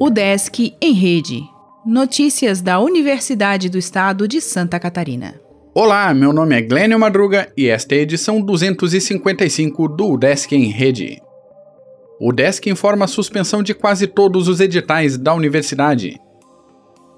O Desk em Rede. Notícias da Universidade do Estado de Santa Catarina. Olá, meu nome é Glênio Madruga e esta é a edição 255 do Desk em Rede. O Desk informa a suspensão de quase todos os editais da universidade.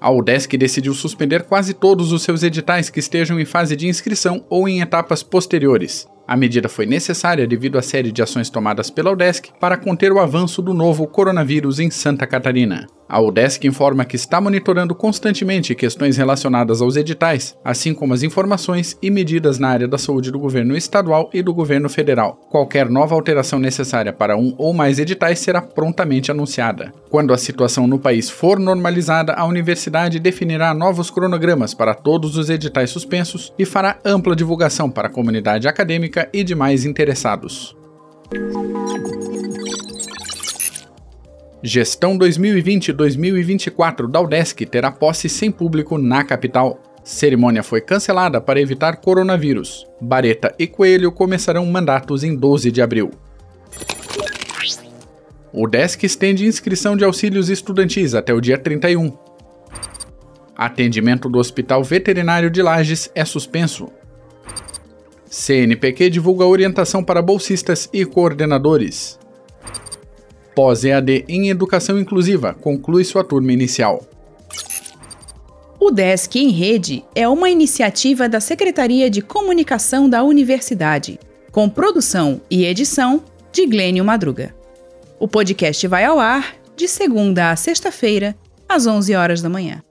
A UDESC decidiu suspender quase todos os seus editais que estejam em fase de inscrição ou em etapas posteriores. A medida foi necessária devido à série de ações tomadas pela UDESC para conter o avanço do novo coronavírus em Santa Catarina. A UDESC informa que está monitorando constantemente questões relacionadas aos editais, assim como as informações e medidas na área da saúde do governo estadual e do governo federal. Qualquer nova alteração necessária para um ou mais editais será prontamente anunciada. Quando a situação no país for normalizada, a universidade definirá novos cronogramas para todos os editais suspensos e fará ampla divulgação para a comunidade acadêmica e demais interessados. Gestão 2020-2024 da UDESC terá posse sem público na capital. Cerimônia foi cancelada para evitar coronavírus. Bareta e Coelho começarão mandatos em 12 de abril. O DESC estende inscrição de auxílios estudantis até o dia 31. Atendimento do Hospital Veterinário de Lages é suspenso. CNPq divulga orientação para bolsistas e coordenadores. Pós-EAD em Educação Inclusiva conclui sua turma inicial. O Desk em Rede é uma iniciativa da Secretaria de Comunicação da Universidade, com produção e edição de Glênio Madruga. O podcast vai ao ar de segunda a sexta-feira, às 11 horas da manhã.